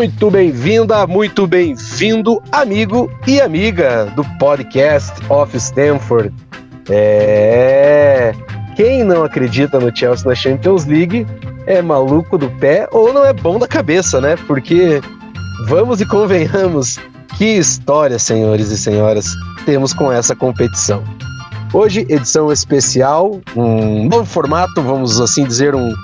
muito bem-vinda, muito bem-vindo, amigo e amiga do podcast of Stanford. É. Quem não acredita no Chelsea na Champions League é maluco do pé ou não é bom da cabeça, né? Porque vamos e convenhamos, que história, senhores e senhoras, temos com essa competição. Hoje, edição especial, um novo formato, vamos assim dizer, um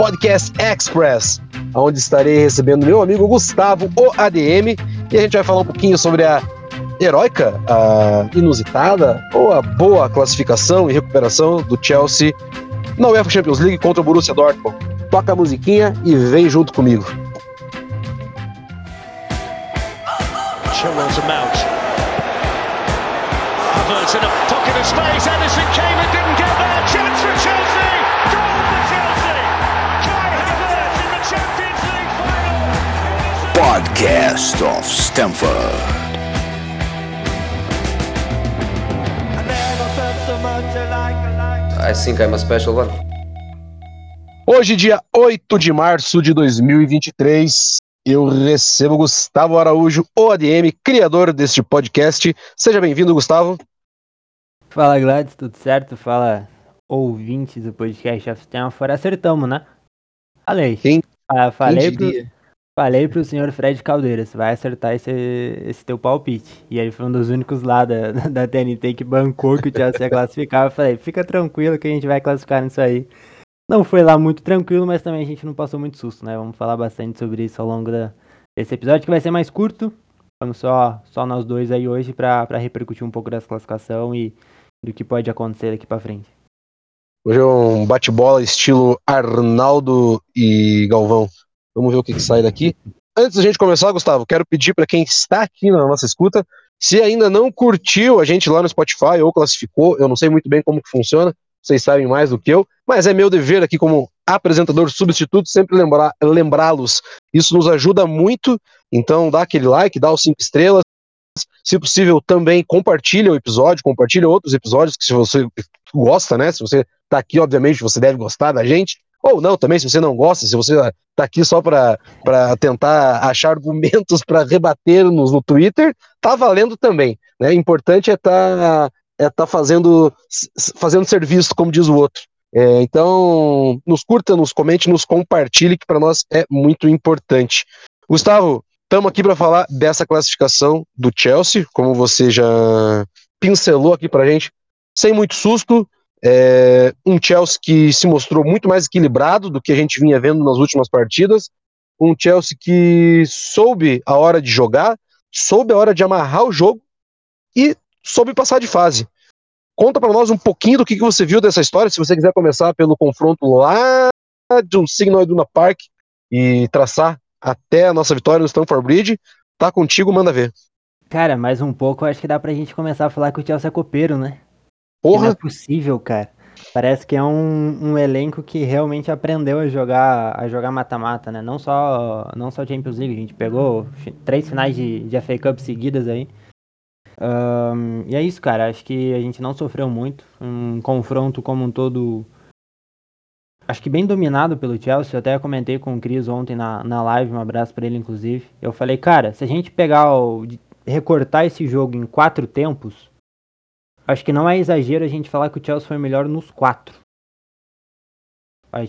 Podcast Express, onde estarei recebendo meu amigo Gustavo, o ADM, e a gente vai falar um pouquinho sobre a heróica, a inusitada ou a boa classificação e recuperação do Chelsea na UEFA Champions League contra o Borussia Dortmund. Toca a musiquinha e vem junto comigo. Chilwell Mount. Havertz in a pocket of space. Edison came Podcast of Stamford. I think I'm a special one. Hoje, dia 8 de março de 2023, eu recebo Gustavo Araújo, o ADM, criador deste podcast. Seja bem-vindo, Gustavo. Fala, Gladys, tudo certo? Fala, ouvintes do podcast of Stanford. Acertamos, né? Falei. Quem, ah, falei, quem pro, falei pro senhor Fred Caldeira, você vai acertar esse, esse teu palpite. E ele foi um dos únicos lá da, da TNT que bancou que o Chelsea ia classificar. Eu falei, fica tranquilo que a gente vai classificar nisso aí. Não foi lá muito tranquilo, mas também a gente não passou muito susto, né? Vamos falar bastante sobre isso ao longo da, desse episódio, que vai ser mais curto. Vamos só, só nós dois aí hoje para repercutir um pouco dessa classificação e do que pode acontecer daqui para frente. Hoje é um bate-bola estilo Arnaldo e Galvão. Vamos ver o que, que sai daqui. Antes da gente começar, Gustavo, quero pedir para quem está aqui na nossa escuta, se ainda não curtiu a gente lá no Spotify ou classificou, eu não sei muito bem como que funciona, vocês sabem mais do que eu, mas é meu dever aqui como apresentador substituto sempre lembrar, lembrá-los. Isso nos ajuda muito, então dá aquele like, dá os cinco estrelas. Se possível, também compartilha o episódio, compartilha outros episódios que se você gosta, né? Se você tá aqui, obviamente, você deve gostar da gente. Ou não, também, se você não gosta, se você tá aqui só para tentar achar argumentos para rebater-nos no Twitter, tá valendo também. Né? O importante é estar tá é tá fazendo, fazendo serviço, como diz o outro. É, então, nos curta, nos comente, nos compartilhe, que para nós é muito importante. Gustavo, estamos aqui para falar dessa classificação do Chelsea, como você já pincelou aqui para gente, sem muito susto. É, um Chelsea que se mostrou muito mais equilibrado do que a gente vinha vendo nas últimas partidas. Um Chelsea que soube a hora de jogar, soube a hora de amarrar o jogo e soube passar de fase. Conta para nós um pouquinho do que, que você viu dessa história, se você quiser começar pelo confronto lá de um Signal Iduna Park e traçar até a nossa vitória no Stamford Bridge. Tá contigo, manda ver. Cara, mais um pouco, acho que dá pra gente começar a falar que o Chelsea é copeiro, né? Porra! não é possível, cara. Parece que é um, um elenco que realmente aprendeu a jogar a jogar mata-mata, né? Não só não só Champions League, a gente pegou três finais de, de FA Cup seguidas aí. Um, e é isso, cara. Acho que a gente não sofreu muito. Um confronto como um todo. Acho que bem dominado pelo Chelsea. Eu até comentei com o Cris ontem na, na live. Um abraço para ele, inclusive. Eu falei, cara, se a gente pegar o. recortar esse jogo em quatro tempos. Acho que não é exagero a gente falar que o Chelsea foi melhor nos quatro.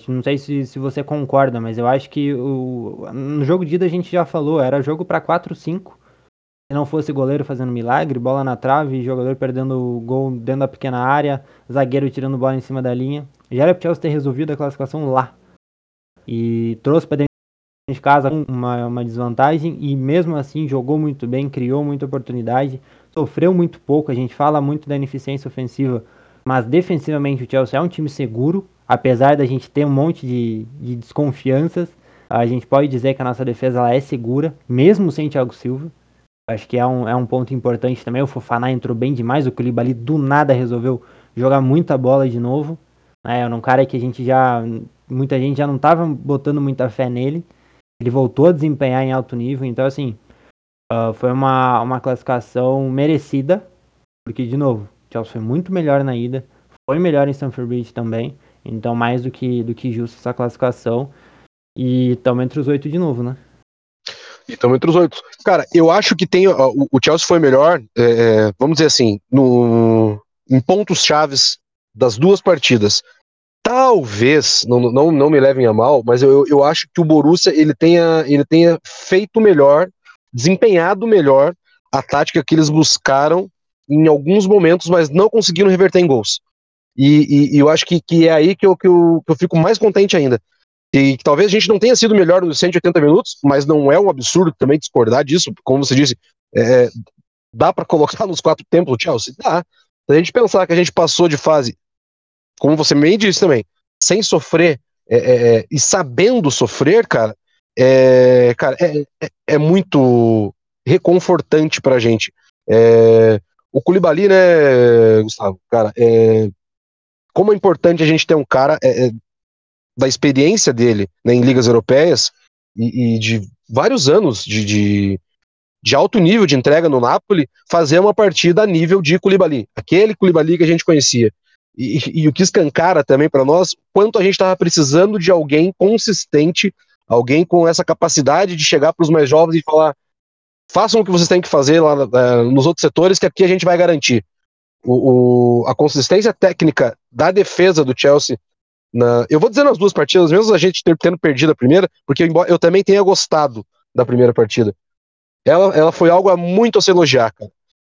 Não sei se, se você concorda, mas eu acho que o, no jogo de ida a gente já falou, era jogo para 4-5 se não fosse goleiro fazendo milagre, bola na trave, jogador perdendo gol dentro da pequena área, zagueiro tirando bola em cima da linha. Já era pro Chelsea ter resolvido a classificação lá. E trouxe para dentro de casa uma, uma desvantagem e mesmo assim jogou muito bem, criou muita oportunidade, sofreu muito pouco. A gente fala muito da ineficiência ofensiva, mas defensivamente o Chelsea é um time seguro, apesar da gente ter um monte de, de desconfianças. A gente pode dizer que a nossa defesa ela é segura, mesmo sem Thiago Silva. Acho que é um, é um ponto importante também. O Fofaná entrou bem demais. O Koulibaly do nada resolveu jogar muita bola de novo. É, um cara que a gente já. Muita gente já não estava botando muita fé nele. Ele voltou a desempenhar em alto nível. Então, assim, uh, foi uma, uma classificação merecida. Porque, de novo, o Chelsea foi muito melhor na ida. Foi melhor em Stamford Bridge também. Então, mais do que, do que justo essa classificação. E estamos entre os oito de novo, né? E estamos entre os oito. Cara, eu acho que tem. O Chelsea foi melhor, é, é, vamos dizer assim, no, em pontos chaves das duas partidas. Talvez, não, não, não me levem a mal, mas eu, eu acho que o Borussia ele tenha, ele tenha feito melhor, desempenhado melhor a tática que eles buscaram em alguns momentos, mas não conseguiram reverter em gols. E, e, e eu acho que, que é aí que eu, que, eu, que eu fico mais contente ainda. E que talvez a gente não tenha sido melhor nos 180 minutos, mas não é um absurdo também discordar disso, como você disse, é, dá para colocar nos quatro tempos o Chelsea? Dá. Se a gente pensar que a gente passou de fase, como você bem disse também, sem sofrer é, é, é e sabendo sofrer, cara, é, cara, é, é, é muito reconfortante pra gente. É, o Koulibaly, né, Gustavo, cara, é, como é importante a gente ter um cara é, é, da experiência dele né, em ligas europeias e, e de vários anos de, de, de, alto nível de entrega no Napoli, fazer uma partida a nível de Koulibaly, aquele Koulibaly que a gente conhecia. E, e, e o que escancara também para nós, quanto a gente estava precisando de alguém consistente, alguém com essa capacidade de chegar para os mais jovens e falar: façam o que vocês têm que fazer lá é, nos outros setores, que aqui a gente vai garantir o, o, a consistência técnica da defesa do Chelsea. Na, eu vou dizer nas duas partidas, mesmo a gente ter, tendo perdido a primeira, porque eu, eu também tenha gostado da primeira partida. Ela, ela foi algo a muito a se elogiar, cara.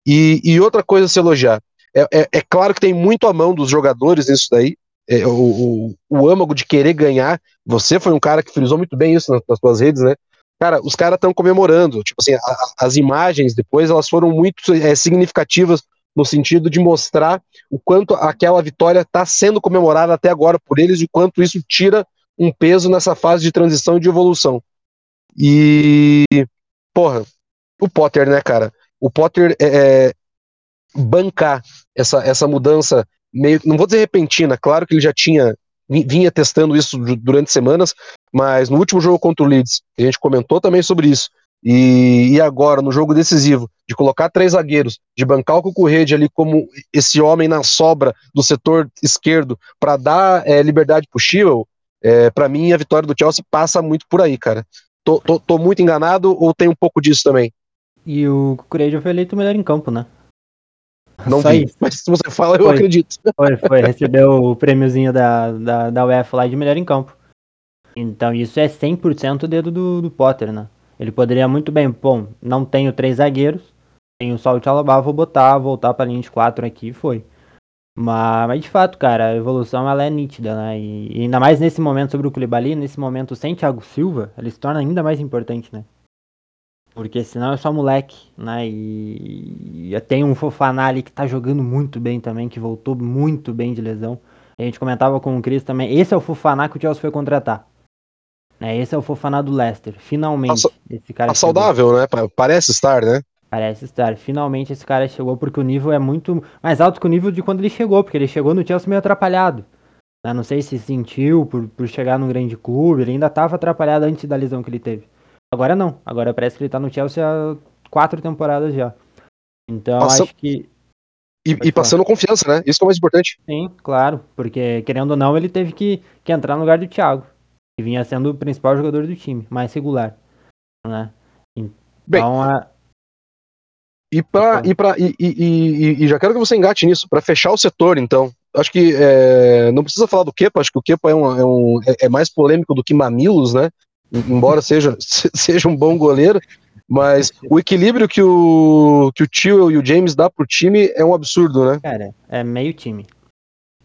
E, e outra coisa a se elogiar. É, é, é, claro que tem muito a mão dos jogadores nisso daí. É, o, o, o âmago de querer ganhar. Você foi um cara que frisou muito bem isso nas, nas suas redes, né? Cara, os caras estão comemorando. Tipo assim, a, as imagens depois elas foram muito é, significativas no sentido de mostrar o quanto aquela vitória está sendo comemorada até agora por eles e o quanto isso tira um peso nessa fase de transição e de evolução. E, porra, o Potter, né, cara? O Potter é, é, bancar essa, essa mudança meio, não vou dizer repentina, claro que ele já tinha vinha testando isso durante semanas, mas no último jogo contra o Leeds, a gente comentou também sobre isso. E, e agora, no jogo decisivo, de colocar três zagueiros, de bancar o Cucurrede ali como esse homem na sobra do setor esquerdo para dar é, liberdade pro Chilwell, é, para mim a vitória do Chelsea passa muito por aí, cara. Tô, tô, tô, muito enganado ou tem um pouco disso também? E o Cucurrede foi eleito melhor em campo, né? Não Só vi, isso. mas se você fala, eu foi, acredito. Foi, foi, recebeu o prêmiozinho da, da, da UEFA lá de melhor em campo. Então isso é 100% o dedo do, do Potter, né? Ele poderia muito bem, bom, não tenho três zagueiros, tenho só o Tchalobá, vou botar, voltar pra linha de quatro aqui e foi. Mas, mas, de fato, cara, a evolução ela é nítida, né? E, e ainda mais nesse momento sobre o Koulibaly, nesse momento sem Thiago Silva, ele se torna ainda mais importante, né? Porque senão é só moleque, né? E, e tem um Fofaná ali que tá jogando muito bem também, que voltou muito bem de lesão. A gente comentava com o Cris também. Esse é o Fofaná que o Chelsea foi contratar. É, esse é o Fofaná do Leicester. Finalmente, tá, esse cara. Tá saudável, né? Parece estar, né? Parece estar. Finalmente esse cara chegou porque o nível é muito mais alto que o nível de quando ele chegou, porque ele chegou no Chelsea meio atrapalhado. Né? Não sei se sentiu por, por chegar num grande clube, ele ainda estava atrapalhado antes da lesão que ele teve. Agora não. Agora parece que ele tá no Chelsea há quatro temporadas já. Então Passa... acho que. E, e passando confiança, né? Isso que é o mais importante. Sim, claro. Porque, querendo ou não, ele teve que, que entrar no lugar do Thiago que vinha sendo o principal jogador do time, mais regular. Né? Então, Bem, a... e, pra, e, pra, e, e, e, já quero que você engate nisso, para fechar o setor, então. Acho que é, não precisa falar do Kepa, acho que o Kepa é, um, é, um, é, é mais polêmico do que Mamilos, né? Embora seja, seja um bom goleiro, mas o equilíbrio que o, que o Tio e o James dá pro time é um absurdo, né? Cara, é meio time.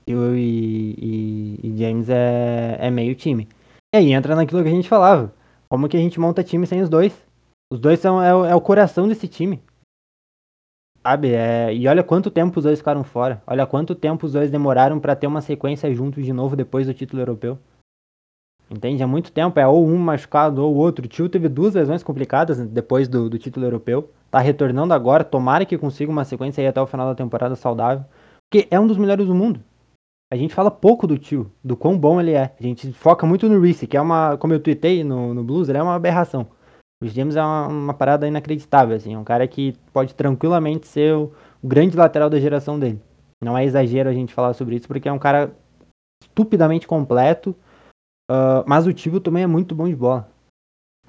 Tio e, e, e James é, é meio time. E aí entra naquilo que a gente falava. Como que a gente monta time sem os dois? Os dois são é, é o coração desse time. Sabe? É, e olha quanto tempo os dois ficaram fora. Olha quanto tempo os dois demoraram para ter uma sequência juntos de novo depois do título europeu. Entende? Há muito tempo. É ou um machucado ou outro. O tio teve duas lesões complicadas depois do, do título europeu. Tá retornando agora. Tomara que consiga uma sequência aí até o final da temporada saudável. Porque é um dos melhores do mundo a gente fala pouco do tio, do quão bom ele é. A gente foca muito no Reese, que é uma, como eu tuitei no, no Blues, ele é uma aberração. O James é uma, uma, parada inacreditável, assim, é um cara que pode tranquilamente ser o, o, grande lateral da geração dele. Não é exagero a gente falar sobre isso, porque é um cara estupidamente completo, uh, mas o tio também é muito bom de bola.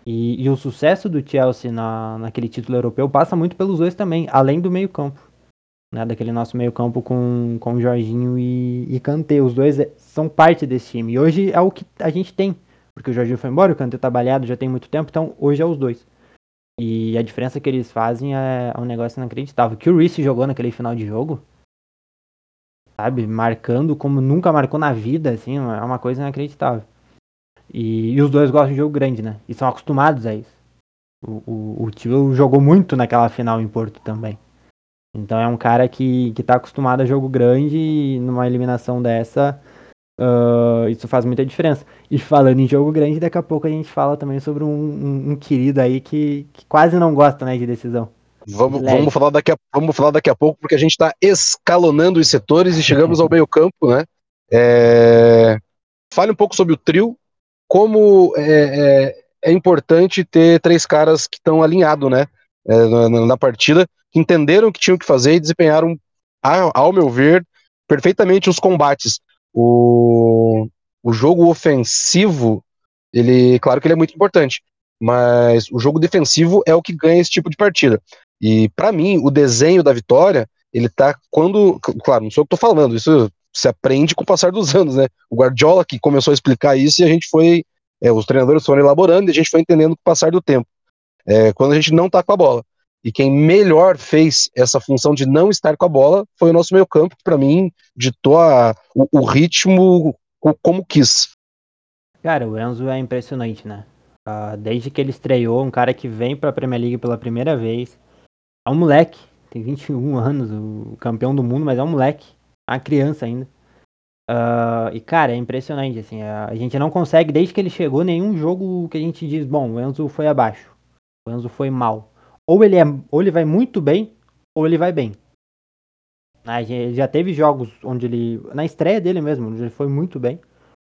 E, e, o sucesso do Chelsea na, naquele título europeu passa muito pelos dois também, além do meio-campo. Né, daquele nosso meio-campo com, com Jorginho e, e Kanté. Os dois é, são parte desse time. E hoje é o que a gente tem. Porque o Jorginho foi embora, o Kanté tá balhado já tem muito tempo, então hoje é os dois. E a diferença que eles fazem é, é um negócio inacreditável. Que o Reece jogou naquele final de jogo, sabe? Marcando como nunca marcou na vida, assim, é uma coisa inacreditável. E, e os dois gostam de jogo grande, né? E são acostumados a isso. O, o, o Tio jogou muito naquela final em Porto também. Então é um cara que, que tá acostumado a jogo grande e numa eliminação dessa, uh, isso faz muita diferença. E falando em jogo grande, daqui a pouco a gente fala também sobre um, um, um querido aí que, que, quase não gosta né, de decisão. Vamos, vamos, falar daqui a, vamos falar daqui a pouco, porque a gente está escalonando os setores e chegamos ao meio campo, né? É... Fale um pouco sobre o trio, como é, é, é importante ter três caras que estão alinhados, né? É, na, na, partida, que entenderam o que tinham que fazer e desempenharam, ao meu ver, perfeitamente os combates. O, o jogo ofensivo, ele, claro que ele é muito importante, mas o jogo defensivo é o que ganha esse tipo de partida. E para mim, o desenho da vitória, ele tá quando, claro, não sou eu que tô falando, isso se aprende com o passar dos anos, né? O Guardiola que começou a explicar isso e a gente foi, é, os treinadores foram elaborando e a gente foi entendendo com o passar do tempo. É, quando a gente não tá com a bola. E quem melhor fez essa função de não estar com a bola foi o nosso meio campo, que para mim ditou a, o, o, ritmo como quis. Cara, o Enzo é impressionante, né? Uh, desde que ele estreou, um cara que vem para a Premier League pela primeira vez. É um moleque, tem 21 anos, o campeão do mundo, mas é um moleque, uma criança ainda. Uh, e cara, é impressionante, assim, a gente não consegue, desde que ele chegou, nenhum jogo que a gente diz, bom, o Enzo foi abaixo, o Enzo foi mal ou ele, é, ou ele vai muito bem, ou ele vai bem. Ele já teve jogos onde ele. Na estreia dele mesmo, onde ele foi muito bem.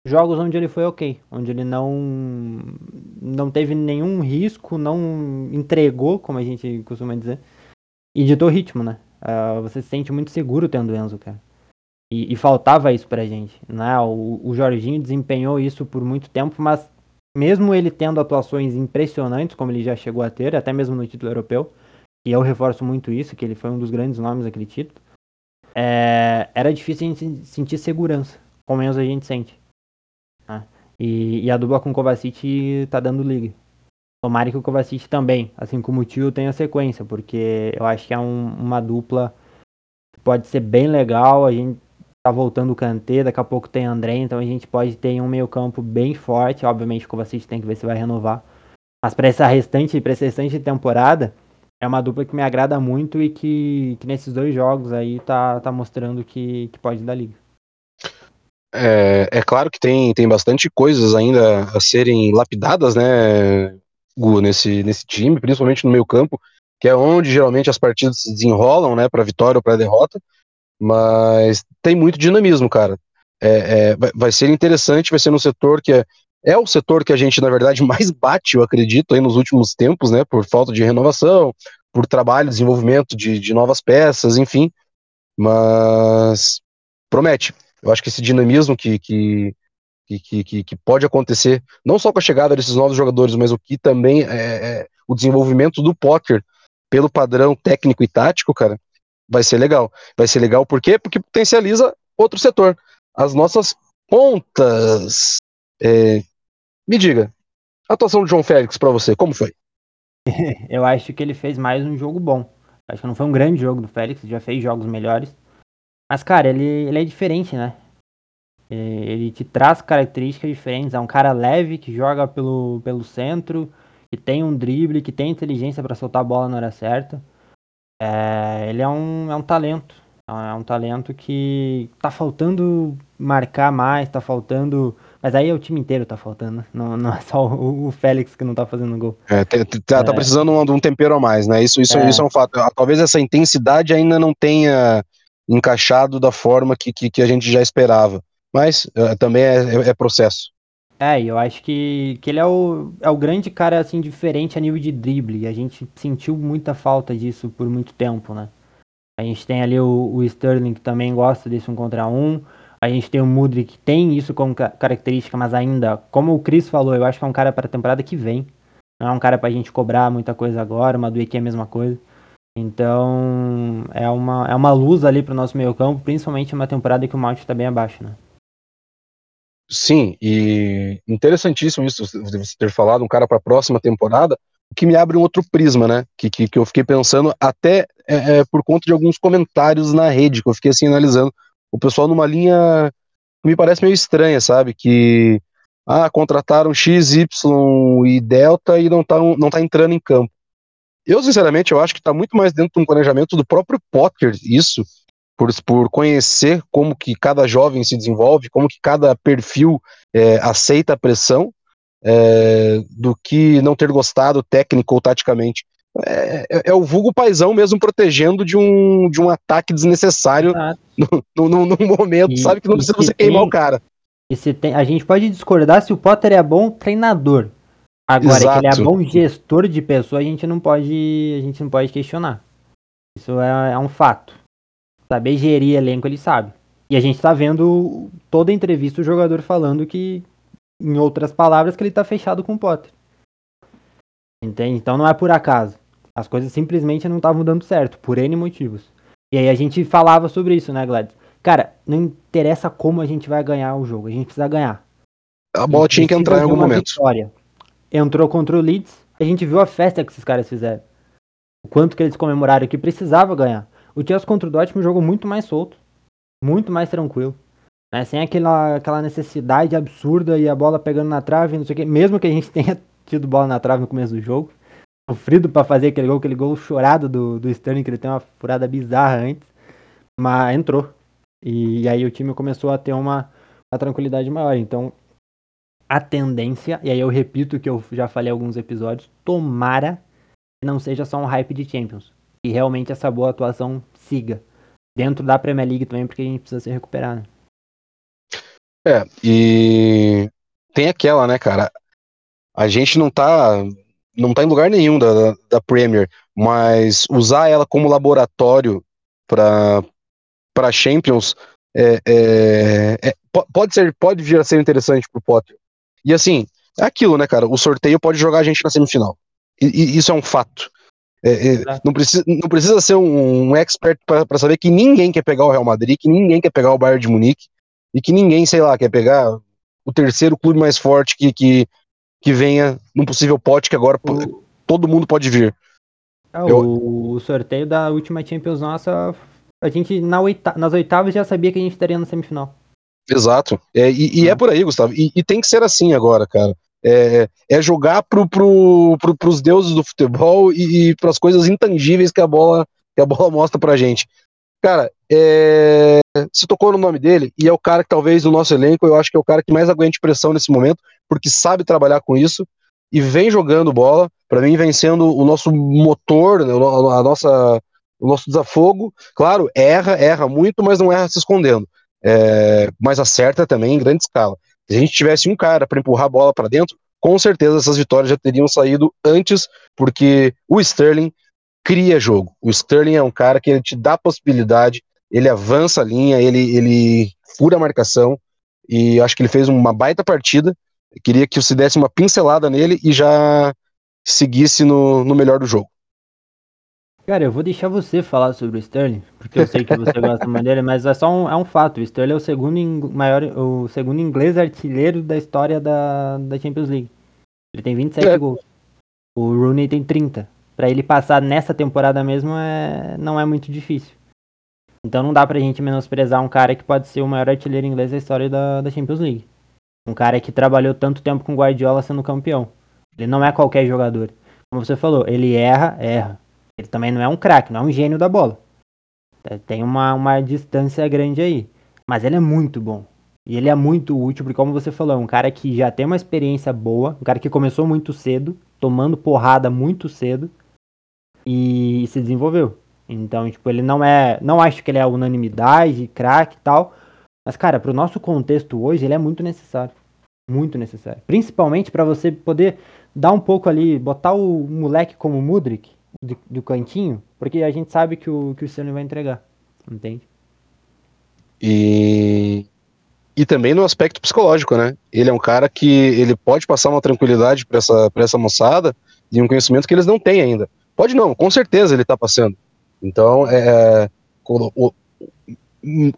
Jogos onde ele foi ok. Onde ele não. Não teve nenhum risco, não entregou, como a gente costuma dizer. E ditou ritmo, né? Uh, você se sente muito seguro tendo Enzo, cara. E, e, faltava isso pra gente. Né? O, o Jorginho desempenhou isso por muito tempo, mas mesmo ele tendo atuações impressionantes, como ele já chegou a ter, até mesmo no título europeu, e eu reforço muito isso, que ele foi um dos grandes nomes daquele título, é, era difícil a gente sentir segurança, como menos a gente sente. Né? E, e, a dupla com o Kovacic tá dando liga. Tomara que o Kovacic também, assim como o Tio, tenha sequência, porque eu acho que é um, uma dupla que pode ser bem legal, a gente tá voltando o Kanté, daqui a pouco tem André, então a gente pode ter um meio campo bem forte, obviamente o Kovacic tem que ver se vai renovar. Mas para essa restante, para essa restante temporada, é uma dupla que me agrada muito e que, que nesses dois jogos aí tá, tá mostrando que, que pode dar liga. É, é claro que tem, tem bastante coisas ainda a serem lapidadas, né, Gu, nesse, nesse time, principalmente no meio campo, que é onde geralmente as partidas se desenrolam, né, para vitória ou para derrota. Mas tem muito dinamismo, cara. É, é, vai ser interessante, vai ser no setor que é, é o setor que a gente, na verdade, mais bate, eu acredito, aí nos últimos tempos, né? Por falta de renovação, por trabalho, desenvolvimento de, de novas peças, enfim. Mas promete. Eu acho que esse dinamismo que, que, que, que, que pode acontecer, não só com a chegada desses novos jogadores, mas o que também é, é o desenvolvimento do poker pelo padrão técnico e tático, cara, vai ser legal. Vai ser legal por quê? Porque potencializa outro setor. As nossas pontas. É... Me diga, a atuação do João Félix para você, como foi? Eu acho que ele fez mais um jogo bom. Acho que não foi um grande jogo do Félix, já fez jogos melhores. Mas, cara, ele, ele é diferente, né? É, ele te traz características diferentes. É um cara leve que joga pelo, pelo centro, que tem um drible, que tem inteligência para soltar a bola na hora certa. É, ele é um, é um talento. É um talento que tá faltando marcar mais, tá faltando. Mas aí é o time inteiro tá faltando, não, não é só o, o Félix que não tá fazendo gol. É, tá, tá, tá precisando de um tempero a mais, né? Isso, isso, é. isso é um fato. Ah, talvez essa intensidade ainda não tenha encaixado da forma que, que, que a gente já esperava. Mas uh, também é, é, é processo. É, eu acho que, que ele é o, é o grande cara, assim, diferente a nível de drible. A gente sentiu muita falta disso por muito tempo, né? A gente tem ali o, o Sterling, que também gosta desse um contra um. A gente tem o Mudrik, que tem isso como característica, mas ainda, como o Chris falou, eu acho que é um cara para a temporada que vem. Não é um cara pra gente cobrar muita coisa agora, uma Duque é a mesma coisa. Então, é uma, é uma luz ali pro nosso meio campo, principalmente numa temporada que o Mount tá bem abaixo, né? Sim, e interessantíssimo isso, você ter falado um cara para a próxima temporada, o que me abre um outro prisma, né? Que, que, que eu fiquei pensando até é, é, por conta de alguns comentários na rede, que eu fiquei assim analisando. O pessoal numa linha que me parece meio estranha, sabe? Que ah, contrataram X, Y e Delta e não tá, não tá entrando em campo. Eu, sinceramente, eu acho que está muito mais dentro de um planejamento do próprio Potter, isso, por, por conhecer como que cada jovem se desenvolve, como que cada perfil é, aceita a pressão, é, do que não ter gostado técnico ou taticamente. É, é, é, o vulgo paisão mesmo protegendo de um, de um ataque desnecessário no, no, no, momento, e, sabe? Que não precisa você tem, queimar o cara. E se tem, a gente pode discordar se o Potter é bom treinador. Agora, Exato. que ele é bom gestor de pessoa, a gente não pode, a gente não pode questionar. Isso é, é um fato. Saber gerir elenco, ele sabe. E a gente tá vendo toda entrevista o jogador falando que, em outras palavras, que ele tá fechado com o Potter. Entende? Então não é por acaso. As coisas simplesmente não estavam dando certo, por N motivos. E aí a gente falava sobre isso, né, Gladys? Cara, não interessa como a gente vai ganhar o jogo, a gente precisa ganhar. A bola tinha que entrar em algum momento. Vitória. Entrou contra o Leeds, a gente viu a festa que esses caras fizeram. O quanto que eles comemoraram que precisava ganhar. O Chelsea contra o Dortmund jogou muito mais solto, muito mais tranquilo. Né? Sem aquela, aquela necessidade absurda e a bola pegando na trave, não sei o quê. Mesmo que a gente tenha tido bola na trave no começo do jogo. Sofrido para fazer aquele gol, aquele gol chorado do, do Sterling, que ele tem uma furada bizarra antes. Mas entrou. E, e aí o time começou a ter uma, uma tranquilidade maior. Então, a tendência, e aí eu repito que eu já falei alguns episódios, tomara que não seja só um hype de Champions que realmente essa boa atuação siga. Dentro da Premier League também, porque a gente precisa se recuperar, né? É, e tem aquela, né, cara? A gente não tá, não tá em lugar nenhum da, da Premier, mas usar ela como laboratório para para Champions é, é, é, pode ser, pode vir a ser interessante pro Potter. E assim, é aquilo, né, cara? O sorteio pode jogar a gente na semifinal. E, e isso é um fato. É, é, não, precisa, não precisa ser um, um expert para saber que ninguém quer pegar o Real Madrid, que ninguém quer pegar o Bayern de Munique e que ninguém, sei lá, quer pegar o terceiro clube mais forte que, que, que venha num possível pote que agora o... todo mundo pode vir. É, Eu... O sorteio da última Champions nossa, a gente na oita... nas oitavas já sabia que a gente estaria na semifinal. Exato. É, e, e é por aí, Gustavo. E, e, tem que ser assim agora, cara é, é jogar pro, pro, pro, pros deuses do futebol e, e para as coisas intangíveis que a bola que a bola mostra pra gente. Cara, é, se tocou no nome dele, e é o cara que talvez do nosso elenco, eu acho que é o cara que mais aguente pressão nesse momento, porque sabe trabalhar com isso e vem jogando bola, para mim vem sendo o nosso motor, né, a nossa, o nosso desafogo. Claro, erra, erra muito, mas não erra se escondendo. É, mas acerta também em grande escala. Se a gente tivesse um cara para empurrar a bola para dentro, com certeza essas vitórias já teriam saído antes, porque o Sterling cria jogo. O Sterling é um cara que ele te dá possibilidade, ele avança a linha, ele, ele fura a marcação, e acho que ele fez uma baita partida. Eu queria que você desse uma pincelada nele e já seguisse no, no melhor do jogo. Cara, eu vou deixar você falar sobre o Sterling, porque eu sei que você gosta muito dele, mas é só um, é um fato. O Sterling é o segundo, maior, o segundo inglês artilheiro da história da, da Champions League. Ele tem 27 é. gols. O Rooney tem 30. Para ele passar nessa temporada mesmo é, não é muito difícil. Então não dá pra gente menosprezar um cara que pode ser o maior artilheiro inglês da história da, da Champions League. Um cara que trabalhou tanto tempo com Guardiola sendo campeão. Ele não é qualquer jogador. Como você falou, ele erra, erra ele também não é um craque, não é um gênio da bola. Tem uma, uma distância grande aí. Mas ele é muito bom. E ele é muito útil, porque como você falou, é um cara que já tem uma experiência boa, um cara que começou muito cedo, tomando porrada muito cedo e, e se desenvolveu. Então, tipo, ele não é. Não acho que ele é unanimidade, craque e tal. Mas, cara, pro nosso contexto hoje, ele é muito necessário. Muito necessário. Principalmente para você poder dar um pouco ali, botar o moleque como Mudrik do, do cantinho, porque a gente sabe que o, que o Sterling vai entregar, entende? E, e também no aspecto psicológico, né? Ele é um cara que ele pode passar uma tranquilidade para essa, essa moçada, e um conhecimento que eles não têm ainda. Pode não, com certeza ele está passando. Então, é, é o, o,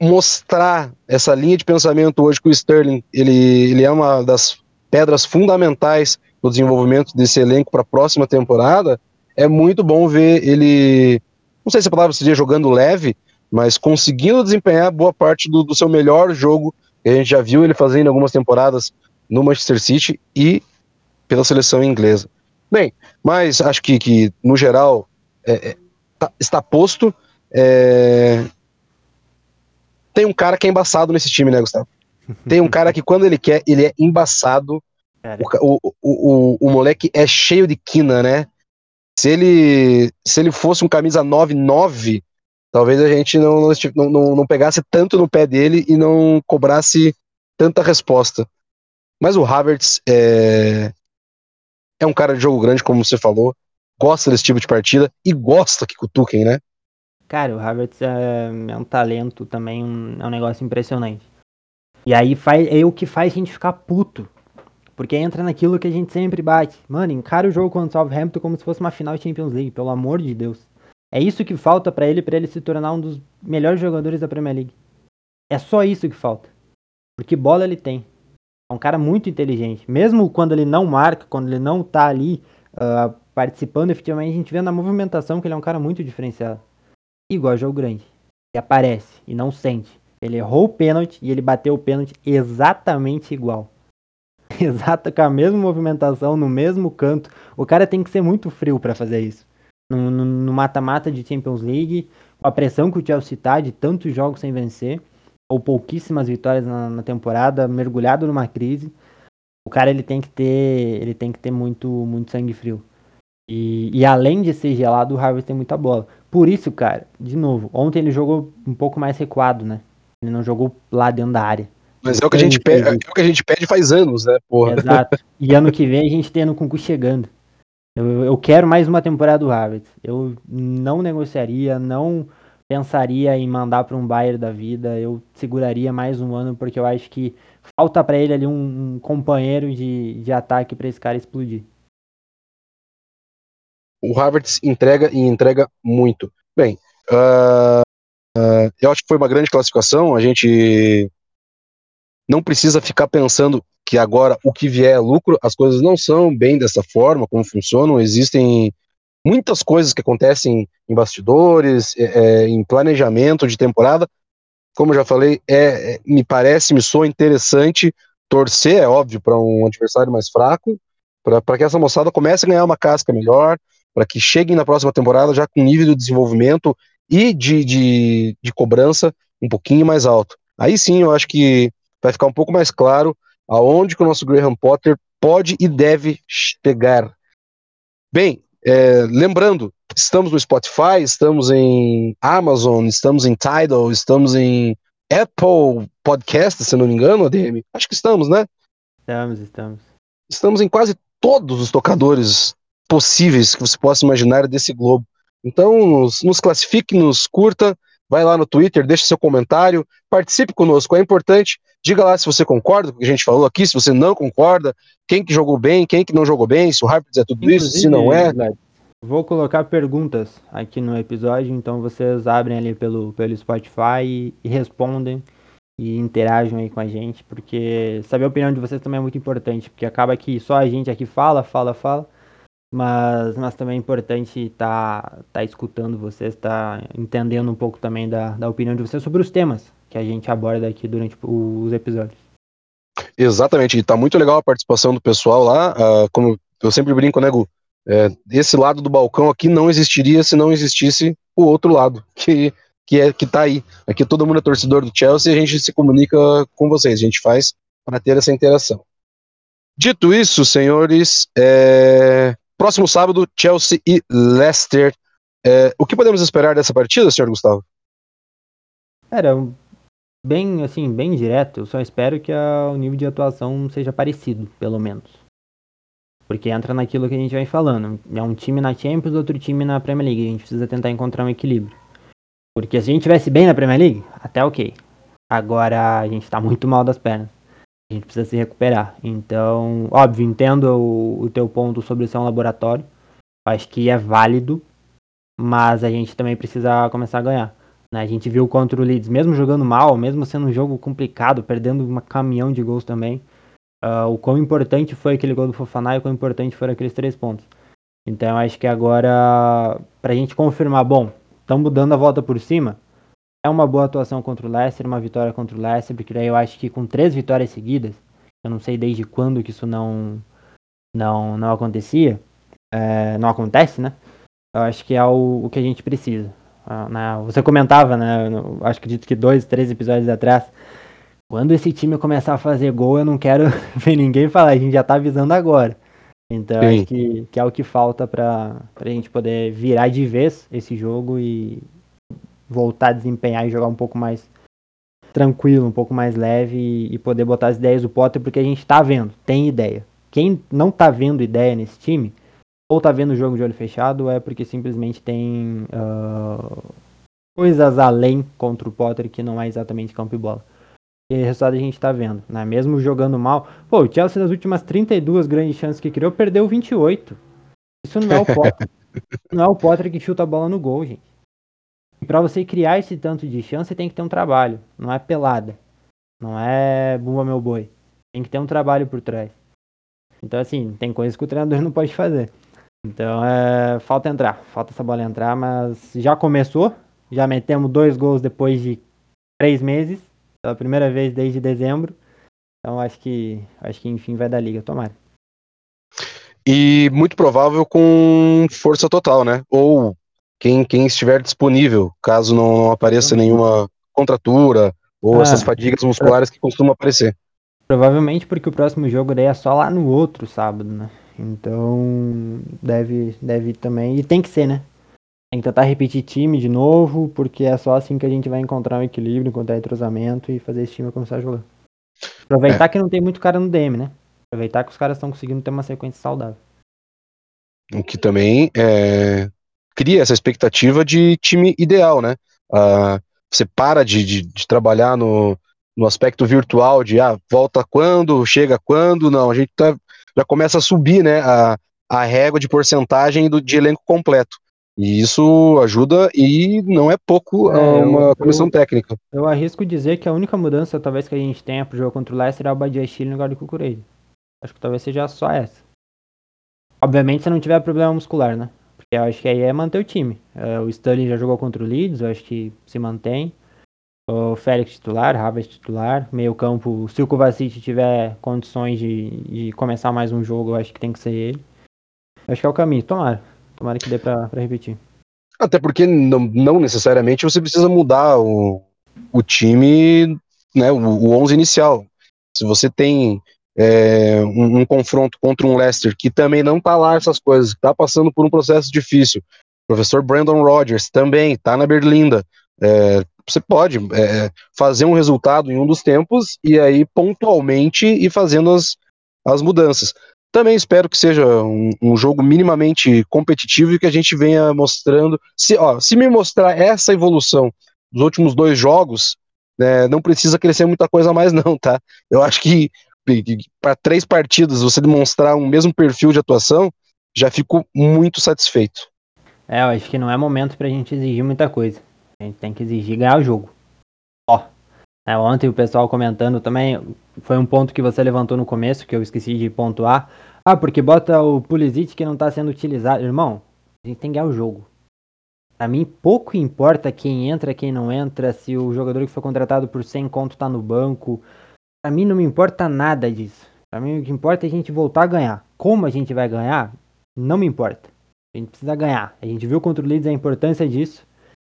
mostrar essa linha de pensamento hoje que o Sterling ele, ele é uma das pedras fundamentais no desenvolvimento desse elenco para a próxima temporada, é muito bom ver ele, não sei se a palavra seria jogando leve, mas conseguindo desempenhar boa parte do, do seu melhor jogo que a gente já viu ele fazendo algumas temporadas no Manchester City e pela seleção inglesa. Bem, mas acho que, que no geral é, é, tá, está posto. É... Tem um cara que é embaçado nesse time, né, Gustavo? Tem um cara que quando ele quer, ele é embaçado. O, o, o, o, moleque é cheio de quina, né? Se ele, se ele fosse um camisa 9-9, talvez a gente não, não, não, não pegasse tanto no pé dele e não cobrasse tanta resposta. Mas o Havertz é, é um cara de jogo grande, como você falou, gosta desse tipo de partida e gosta que cutuquem, né? Cara, o Havertz é, é um talento também, um, é um negócio impressionante. E aí faz, é o que faz a gente ficar puto. Porque entra naquilo que a gente sempre bate. Mano, encara o jogo contra o Southampton como se fosse uma final de Champions League, pelo amor de Deus. É isso que falta para ele, para ele se tornar um dos melhores jogadores da Premier League. É só isso que falta. Porque bola ele tem. É um cara muito inteligente. Mesmo quando ele não marca, quando ele não tá ali uh, participando efetivamente, a gente vê na movimentação que ele é um cara muito diferenciado. Igual jogo grande. Ele aparece e não sente. Ele errou o pênalti e ele bateu o pênalti exatamente igual. Exato, com a mesma movimentação, no mesmo canto. O cara tem que ser muito frio para fazer isso. No mata-mata de Champions League, com a pressão que o Chelsea tá de tantos jogos sem vencer ou pouquíssimas vitórias na, na, temporada, mergulhado numa crise, o cara ele tem que ter, ele tem que ter muito, muito sangue frio. E, e além de ser gelado, o Harvey tem muita bola. Por isso, cara, de novo, ontem ele jogou um pouco mais recuado, né? Ele não jogou lá dentro da área. Mas é o que a gente pede, é o que a gente pede faz anos, né, porra. Exato. E ano que vem a gente tem no concurso chegando. Eu, eu quero mais uma temporada do Harvard. Eu não negociaria, não pensaria em mandar para um Bayern da vida, eu seguraria mais um ano, porque eu acho que falta para ele ali um, um, companheiro de, de ataque para esse cara explodir. O Harvard entrega e entrega muito. Bem, uh, uh, eu acho que foi uma grande classificação. A gente não precisa ficar pensando que agora o que vier é lucro. As coisas não são bem dessa forma, como funcionam. Existem muitas coisas que acontecem em bastidores, é, é, em planejamento de temporada. Como já falei, é, é me parece, me soa interessante torcer, é óbvio, para um adversário mais fraco, para que essa moçada comece a ganhar uma casca melhor, para que cheguem na próxima temporada já com nível de desenvolvimento e de, de, de cobrança um pouquinho mais alto. Aí sim eu acho que vai ficar um pouco mais claro aonde que o nosso Graham Potter pode e deve chegar. Bem, é, lembrando, estamos no Spotify, estamos em Amazon, estamos em Tidal, estamos em Apple Podcast, se não me engano, ADM. Acho que estamos, né? Estamos, estamos. Estamos em quase todos os tocadores possíveis que você possa imaginar desse globo. Então, nos, nos classifique, nos curta, vai lá no Twitter, deixe seu comentário, participe conosco, é importante. Diga lá se você concorda com o que a gente falou aqui, se você não concorda, quem que jogou bem, quem que não jogou bem, se o Harper é tudo Inclusive, isso, se não é. Vou colocar perguntas aqui no episódio, então vocês abrem ali pelo, pelo Spotify e, e respondem e interagem aí com a gente, porque saber a opinião de vocês também é muito importante, porque acaba que só a gente aqui fala, fala, fala, mas, mas também é importante estar tá, tá escutando vocês, estar tá entendendo um pouco também da, da opinião de vocês sobre os temas que a gente aborda aqui durante os episódios. Exatamente, e tá muito legal a participação do pessoal lá, uh, como eu sempre brinco, né, Gu? É, esse lado do balcão aqui não existiria se não existisse o outro lado, que, que, é, que tá aí. Aqui todo mundo é torcedor do Chelsea e a gente se comunica com vocês, a gente faz para ter essa interação. Dito isso, senhores, é, Próximo sábado, Chelsea e Leicester. É, o que podemos esperar dessa partida, senhor Gustavo? Era bem assim, bem direto. Eu só espero que a, o nível de atuação seja parecido, pelo menos. Porque entra naquilo que a gente vem falando. É um time na Champions, outro time na Premier League. A gente precisa tentar encontrar um equilíbrio. Porque se a gente tivesse bem na Premier League, até ok. Agora a gente tá muito mal das pernas. A gente precisa se recuperar. Então, óbvio, entendo o, o teu ponto sobre ser um laboratório. Acho que é válido, mas a gente também precisa começar a ganhar. Né? A gente viu contra o Leeds, mesmo jogando mal, mesmo sendo um jogo complicado, perdendo um caminhão de gols também, uh, o quão importante foi aquele gol do Fofaná e o quão importante foram aqueles três pontos. Então acho que agora, pra gente confirmar, bom, estamos dando a volta por cima, é uma boa atuação contra o Leicester, uma vitória contra o Leicester, porque daí eu acho que com três vitórias seguidas, eu não sei desde quando que isso não não, não acontecia, é, não acontece, né? Eu acho que é o, o que a gente precisa. Ah, né? Você comentava, né? Acho que dito que dois, três episódios atrás. Quando esse time começar a fazer gol, eu não quero ver ninguém falar, a gente já tá avisando agora. Então Sim. acho que, que é o que falta pra, pra gente poder virar de vez esse jogo e voltar a desempenhar e jogar um pouco mais tranquilo, um pouco mais leve e, e poder botar as ideias do Potter, porque a gente tá vendo, tem ideia. Quem não tá vendo ideia nesse time, ou tá vendo o jogo de olho fechado, é porque simplesmente tem uh, coisas além contra o Potter que não é exatamente campo e bola. E o resultado a gente tá vendo, né? Mesmo jogando mal. Pô, o Chelsea nas últimas 32 grandes chances que criou, perdeu 28. Isso não é o Potter. não é o Potter que chuta a bola no gol, gente. E pra você criar esse tanto de chance, tem que ter um trabalho. Não é pelada. Não é bumba meu boi. Tem que ter um trabalho por trás. Então, assim, tem coisas que o treinador não pode fazer. Então, é, falta entrar, falta essa bola entrar, mas já começou, já metemos dois gols depois de três meses, pela primeira vez desde dezembro. Então, acho que, acho que enfim vai dar liga, tomara. E muito provável com força total, né? Ou quem, quem estiver disponível, caso não apareça nenhuma contratura ou ah, essas fadigas musculares que costumam aparecer. Provavelmente porque o próximo jogo daí é só lá no outro sábado, né? Então, deve, deve também. E tem que ser, né? Tem que tentar repetir time de novo, porque é só assim que a gente vai encontrar um equilíbrio, encontrar entrosamento e fazer esse time começar a jogar. Aproveitar é. que não tem muito cara no DM, né? Aproveitar que os caras estão conseguindo ter uma sequência saudável. O que também é, cria essa expectativa de time ideal, né? Uh, você para de, de, de trabalhar no, no aspecto virtual de ah, volta quando, chega quando, não, a gente tá já começa a subir né, a, a régua de porcentagem do, de elenco completo. E isso ajuda e não é pouco é, uma eu, comissão eu, técnica. Eu arrisco dizer que a única mudança talvez que a gente tenha pro jogo contra o Leicester é o Badia Chile no lugar do Cucurei. Acho que talvez seja só essa. Obviamente se não tiver problema muscular, né? Porque eu acho que aí é manter o time. É, o Sterling já jogou contra o Leeds, eu acho que se mantém. O Félix titular, Havertz titular, meio campo, se o Kovacic tiver condições de, de começar mais um jogo, eu acho que tem que ser ele. Acho que é o caminho, tomara. Tomara que dê pra, pra repetir. Até porque não, não necessariamente você precisa mudar o, o time, né, o, o 11 inicial. Se você tem é, um, um, confronto contra um Leicester que também não tá lá essas coisas, tá passando por um processo difícil. O professor Brandon Rodgers também tá na Berlinda. É, você pode é, fazer um resultado em um dos tempos e aí pontualmente ir fazendo as, as mudanças. Também espero que seja um, um, jogo minimamente competitivo e que a gente venha mostrando. Se, ó, se me mostrar essa evolução dos últimos dois jogos, né, não precisa crescer muita coisa mais, não, tá? Eu acho que, para três partidas você demonstrar um mesmo perfil de atuação, já fico muito satisfeito. É, eu acho que não é momento pra gente exigir muita coisa. A gente tem que exigir ganhar o jogo. Ó. É, ontem o pessoal comentando também, foi um ponto que você levantou no começo, que eu esqueci de pontuar. Ah, porque bota o Pulisic que não tá sendo utilizado. Irmão, a gente tem que ganhar o jogo. Pra mim, pouco importa quem entra, quem não entra, se o jogador que foi contratado por 100 conto tá no banco. Pra mim não me importa nada disso. Pra mim o que importa é a gente voltar a ganhar. Como a gente vai ganhar, não me importa. A gente precisa ganhar. A gente viu contra o Leeds a importância disso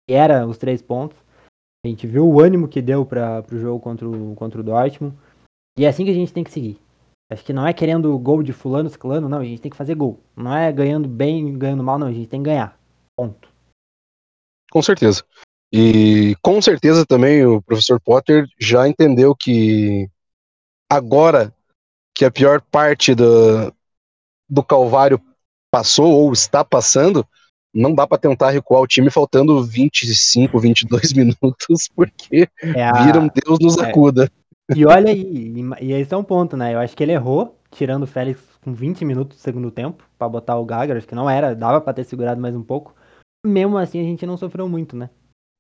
era os três pontos. A gente viu o ânimo que deu para o jogo contra o, contra o Dortmund. E é assim que a gente tem que seguir. Acho que não é querendo gol de fulano, ciclano, não. A gente tem que fazer gol. Não é ganhando bem, ganhando mal, não. A gente tem que ganhar. Ponto. Com certeza. E com certeza também o professor Potter já entendeu que agora que a pior parte do, do Calvário passou ou está passando, não dá para tentar recuar o time faltando 25, 22 minutos, porque é a... viram Deus nos é. acuda. E olha aí, e, esse é um ponto, né? Eu acho que ele errou, tirando o Félix com 20 minutos do segundo tempo, para botar o Gaga, acho que não era, dava para ter segurado mais um pouco. Mesmo assim, a gente não sofreu muito, né?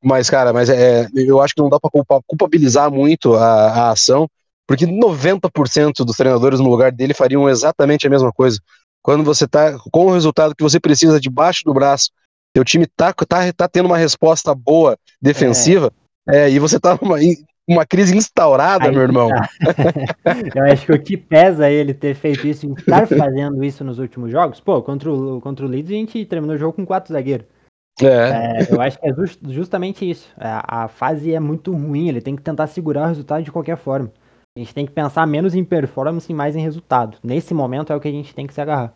Mas, cara, mas é, eu acho que não dá pra culpa, culpabilizar muito a, a ação, porque 90% dos treinadores no lugar dele fariam exatamente a mesma coisa. Quando você tá com o resultado que você precisa debaixo do braço, teu time tá, tá, tá tendo uma resposta boa defensiva, é. É, e você tá numa uma crise instaurada, Aí, meu irmão. Tá. Eu acho que o que pesa ele ter feito isso, e estar fazendo isso nos últimos jogos, pô, contra o, contra o Leeds a gente terminou o jogo com quatro zagueiros. É. é. eu acho que é just, justamente isso. A, a, fase é muito ruim, ele tem que tentar segurar o resultado de qualquer forma. A gente tem que pensar menos em performance e mais em resultado. Nesse momento é o que a gente tem que se agarrar.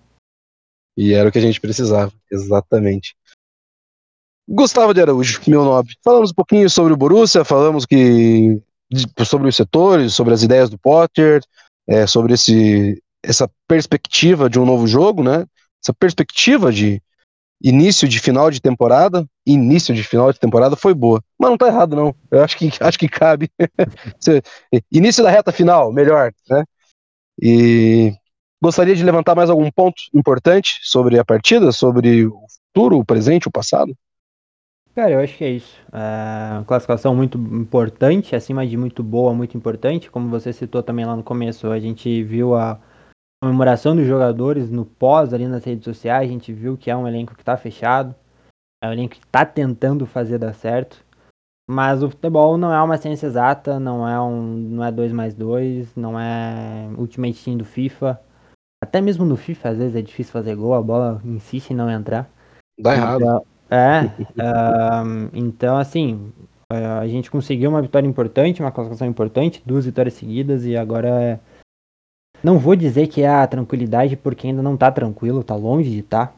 E era o que a gente precisava, exatamente. Gustavo de Araújo, meu nobre. Falamos um pouquinho sobre o Borussia, falamos que sobre os setores, sobre as ideias do Potter, é, sobre esse, essa perspectiva de um novo jogo, né? Essa perspectiva de início de final de temporada, início de final de temporada foi boa. Mas não tá errado, não. Eu acho que, acho que cabe. início da reta final, melhor, né? E gostaria de levantar mais algum ponto importante sobre a partida, sobre o futuro, o presente, o passado? Cara, eu acho que é isso. É uma classificação muito importante, acima de muito boa, muito importante. Como você citou também lá no começo, a gente viu a comemoração dos jogadores no pós ali nas redes sociais, a gente viu que é um elenco que está fechado, é um elenco que está tentando fazer dar certo. Mas o futebol não é uma ciência exata, não é um, não é 2 mais 2, não é Ultimate Team do FIFA. Até mesmo no FIFA, às vezes é difícil fazer gol, a bola insiste em não entrar. Dá errado. Então, é, uh, então assim, a gente conseguiu uma vitória importante, uma classificação importante, duas vitórias seguidas e agora é... Não vou dizer que é a tranquilidade porque ainda não tá tranquilo, tá longe de tá,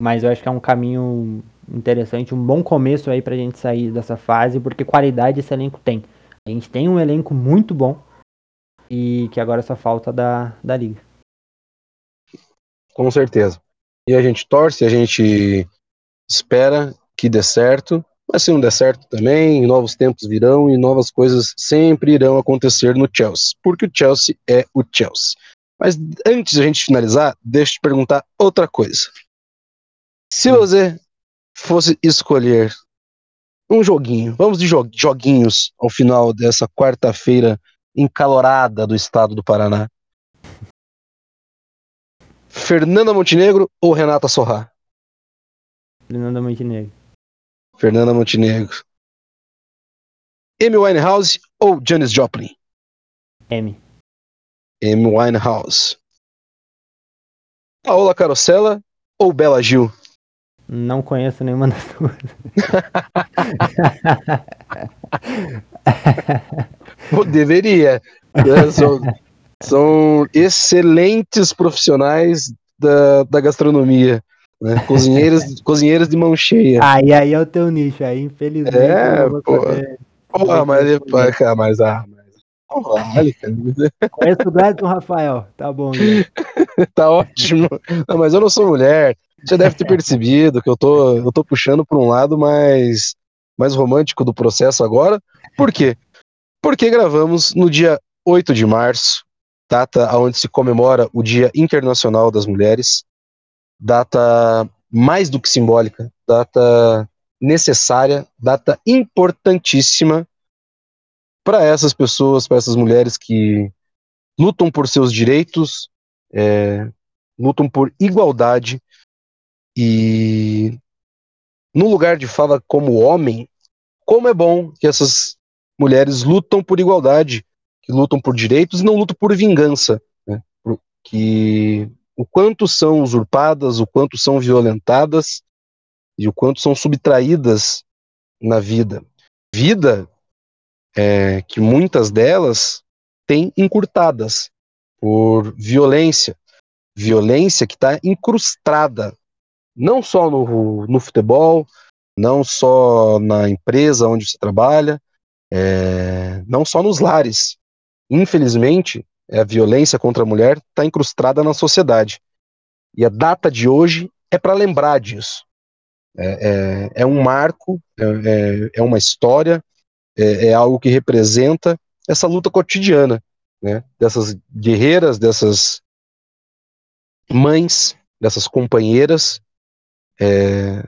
mas eu acho que é um caminho interessante, um bom começo aí pra gente sair dessa fase, porque qualidade esse elenco tem. A gente tem um elenco muito bom e que agora só falta da, da liga. Com certeza. E a gente torce, a gente espera que dê certo, mas se não der certo também, novos tempos virão e novas coisas sempre irão acontecer no Chelsea, porque o Chelsea é o Chelsea. Mas antes de a gente finalizar, deixa eu te perguntar outra coisa. Se você fosse escolher um joguinho, vamos de joguinhos ao final dessa quarta-feira encalorada do estado do Paraná. Fernanda Montenegro ou Renata Sorrá? Fernanda Montenegro. Fernanda Montenegro. Amy Winehouse ou Janis Joplin? M. Amy Winehouse. Paola Carosella ou Bela Gil? Não conheço nenhuma das duas. Deveria. É, são, são excelentes profissionais da, da gastronomia. Né? Cozinheiros, cozinheiros de mão cheia. Aí, aí é o teu nicho, aí infelizmente. É, pô. Porra, mas, mas, mas, ah, mas. Vale, cara. Conheço o Gladson Rafael, tá bom. tá ótimo. Não, mas eu não sou mulher. Você deve ter percebido que eu tô, eu tô puxando para um lado mais, mais romântico do processo agora. Por quê? Porque gravamos no dia 8 de março, data onde se comemora o Dia Internacional das Mulheres data mais do que simbólica, data necessária, data importantíssima para essas pessoas, para essas mulheres que lutam por seus direitos, é, lutam por igualdade e no lugar de fala como homem, como é bom que essas mulheres lutam por igualdade, que lutam por direitos e não lutam por vingança, né? que o quanto são usurpadas, o quanto são violentadas e o quanto são subtraídas na vida. Vida é, que muitas delas têm encurtadas por violência. Violência que está incrustada não só no, no futebol, não só na empresa onde você trabalha, é, não só nos lares. Infelizmente, a violência contra a mulher está incrustada na sociedade. E a data de hoje é para lembrar disso. É, é, é, um marco, é, é, é uma história, é, é, algo que representa essa luta cotidiana, né? Dessas guerreiras, dessas mães, dessas companheiras, é,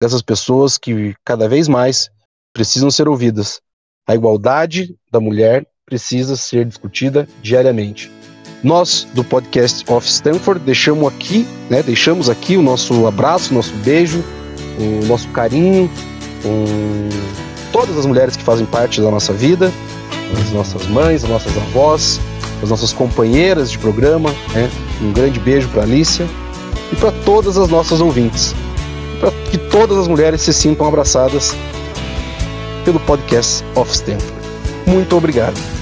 dessas pessoas que cada vez mais precisam ser ouvidas. A igualdade da mulher precisa ser discutida diariamente. Nós do podcast of Stanford deixamos aqui, né, deixamos aqui o nosso abraço, nosso beijo, o nosso carinho com todas as mulheres que fazem parte da nossa vida, as nossas mães, as nossas avós, as nossas companheiras de programa, né? Um grande beijo para Alicia e para todas as nossas ouvintes, para que todas as mulheres se sintam abraçadas pelo podcast of Stanford. Muito obrigado.